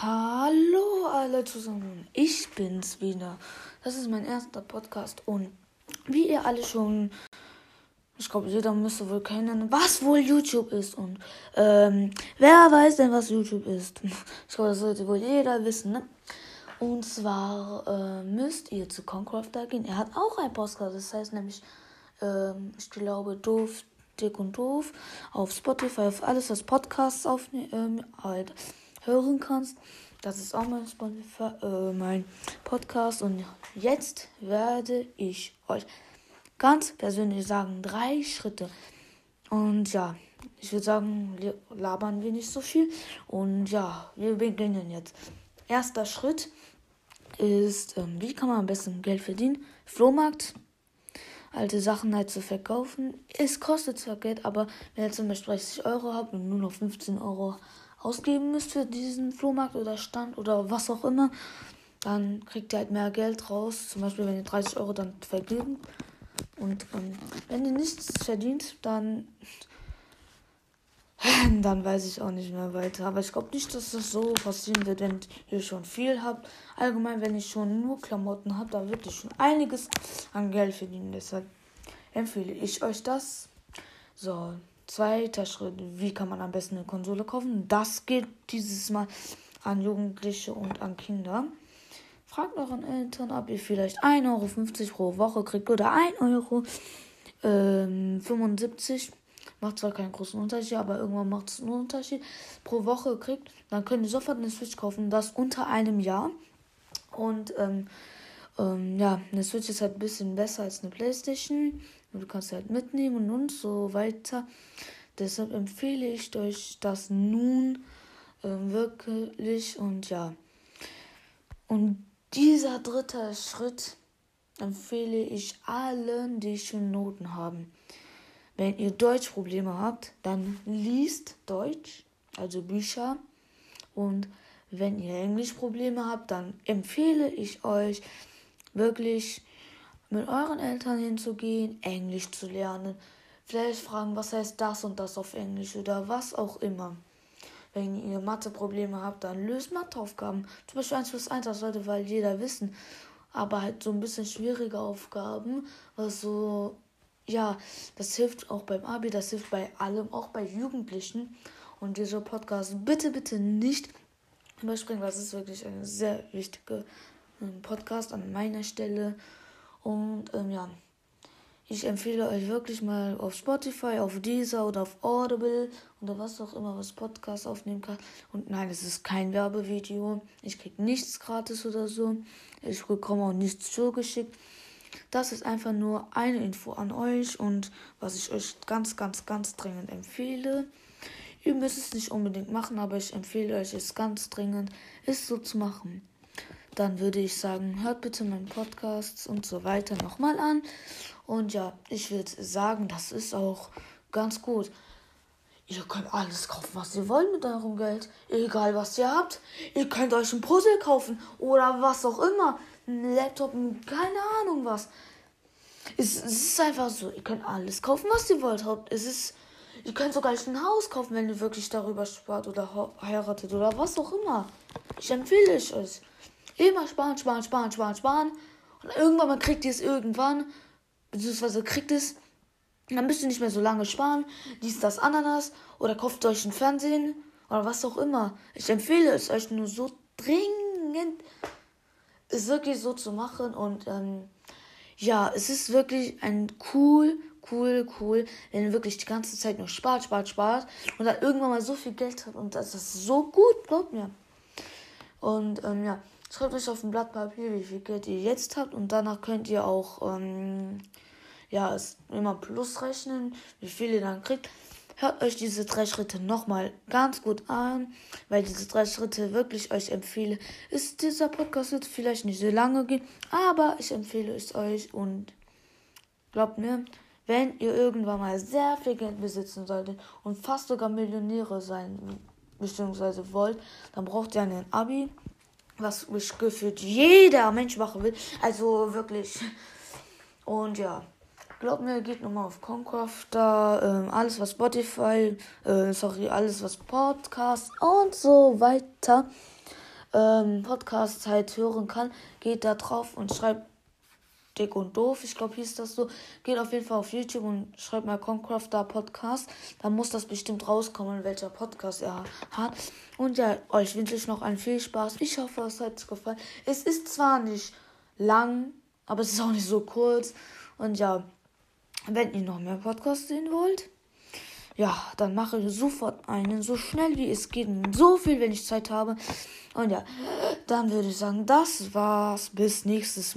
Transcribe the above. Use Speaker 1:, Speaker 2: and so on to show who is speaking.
Speaker 1: Hallo alle zusammen, ich bin's wieder. Das ist mein erster Podcast und wie ihr alle schon, ich glaube, jeder müsste wohl kennen, was wohl YouTube ist. Und ähm, wer weiß denn, was YouTube ist? Ich glaube, das sollte wohl jeder wissen, ne? Und zwar äh, müsst ihr zu Concrafter gehen. Er hat auch ein Podcast, das heißt nämlich, ähm, ich glaube, doof, dick und doof auf Spotify, auf alles, was Podcasts aufnehmen, ähm, halt hören kannst. Das ist auch mein, Spotify, äh, mein Podcast. Und jetzt werde ich euch ganz persönlich sagen, drei Schritte. Und ja, ich würde sagen, labern wir nicht so viel. Und ja, wir beginnen jetzt. Erster Schritt ist, ähm, wie kann man am besten Geld verdienen? Flohmarkt. Alte Sachen halt zu verkaufen. Es kostet zwar Geld, aber wenn ihr zum Beispiel 30 Euro habt und nur noch 15 Euro ausgeben müsst für diesen Flohmarkt oder Stand oder was auch immer, dann kriegt ihr halt mehr Geld raus. Zum Beispiel, wenn ihr 30 Euro dann verdient. Und ähm, wenn ihr nichts verdient, dann dann weiß ich auch nicht mehr weiter. Aber ich glaube nicht, dass das so passieren wird, wenn ihr schon viel habt. Allgemein, wenn ich schon nur Klamotten habe, dann wird ich schon einiges an Geld verdienen. Deshalb empfehle ich euch das. So, Zweiter Schritt, wie kann man am besten eine Konsole kaufen? Das geht dieses Mal an Jugendliche und an Kinder. Fragt euren Eltern, ob ihr vielleicht 1,50 Euro pro Woche kriegt oder 1,75 Euro. Ähm, Macht zwar keinen großen Unterschied, aber irgendwann macht es einen Unterschied. Pro Woche kriegt, dann könnt ihr sofort eine Switch kaufen, das unter einem Jahr. Und ähm, ähm, ja, eine Switch ist halt ein bisschen besser als eine Playstation. Du kannst halt mitnehmen und so weiter. Deshalb empfehle ich euch das nun äh, wirklich und ja. Und dieser dritte Schritt empfehle ich allen, die schon Noten haben. Wenn ihr Deutschprobleme habt, dann liest Deutsch, also Bücher. Und wenn ihr Englischprobleme habt, dann empfehle ich euch wirklich mit euren Eltern hinzugehen, Englisch zu lernen. Vielleicht fragen, was heißt das und das auf Englisch oder was auch immer. Wenn ihr Matheprobleme habt, dann löst Matheaufgaben. Zum Beispiel 1 plus 1, das sollte weil jeder wissen. Aber halt so ein bisschen schwierige Aufgaben, was so, ja, das hilft auch beim Abi, das hilft bei allem, auch bei Jugendlichen. Und dieser Podcast bitte, bitte nicht überspringen, das ist wirklich ein sehr wichtiger ähm, Podcast an meiner Stelle. Und ähm, ja, ich empfehle euch wirklich mal auf Spotify, auf Deezer oder auf Audible oder was auch immer, was Podcast aufnehmen kann. Und nein, es ist kein Werbevideo. Ich kriege nichts gratis oder so. Ich bekomme auch nichts zugeschickt. Das ist einfach nur eine Info an euch und was ich euch ganz, ganz, ganz dringend empfehle. Ihr müsst es nicht unbedingt machen, aber ich empfehle euch es ganz dringend, es so zu machen dann würde ich sagen, hört bitte meinen Podcast und so weiter nochmal an. Und ja, ich würde sagen, das ist auch ganz gut. Ihr könnt alles kaufen, was ihr wollt mit eurem Geld. Egal, was ihr habt. Ihr könnt euch ein Puzzle kaufen oder was auch immer. Ein Laptop, keine Ahnung was. Es, es ist einfach so. Ihr könnt alles kaufen, was ihr wollt. Es ist, ihr könnt sogar ein Haus kaufen, wenn ihr wirklich darüber spart oder heiratet oder was auch immer. Ich empfehle es euch. Immer sparen, sparen, sparen, sparen, sparen. Und irgendwann mal kriegt ihr es irgendwann, beziehungsweise kriegt es, dann müsst ihr nicht mehr so lange sparen. Dies, das, Ananas. Oder kauft euch ein Fernsehen. Oder was auch immer. Ich empfehle es euch nur so dringend, es wirklich so zu machen. Und ähm, ja, es ist wirklich ein cool, cool, cool, wenn ihr wirklich die ganze Zeit nur spart, spart, spart. Und dann irgendwann mal so viel Geld habt. Und das ist so gut, glaubt mir. Und ähm, ja. Schreibt euch auf ein Blatt Papier, wie viel Geld ihr jetzt habt und danach könnt ihr auch ähm, ja, es immer plus rechnen, wie viel ihr dann kriegt. Hört euch diese drei Schritte nochmal ganz gut an, weil diese drei Schritte wirklich euch empfehle. Ist dieser Podcast wird vielleicht nicht so lange gehen, aber ich empfehle es euch und glaubt mir, wenn ihr irgendwann mal sehr viel Geld besitzen solltet und fast sogar Millionäre sein bzw. wollt, dann braucht ihr einen Abi was mich gefühlt jeder Mensch machen will. Also wirklich. Und ja, glaubt mir, geht nochmal auf Concrafter, ähm, alles was Spotify, äh, sorry, alles was Podcast und so weiter ähm, Podcast halt hören kann, geht da drauf und schreibt Dick und Doof, ich glaube, hieß das so. Geht auf jeden Fall auf YouTube und schreibt mal Concrafter Podcast. Da muss das bestimmt rauskommen, welcher Podcast er hat. Und ja, euch wünsche ich noch einen viel Spaß. Ich hoffe, es hat euch gefallen. Es ist zwar nicht lang, aber es ist auch nicht so kurz. Und ja, wenn ihr noch mehr Podcasts sehen wollt, ja, dann mache ich sofort einen, so schnell wie es geht. So viel, wenn ich Zeit habe. Und ja, dann würde ich sagen, das war's. Bis nächstes Mal.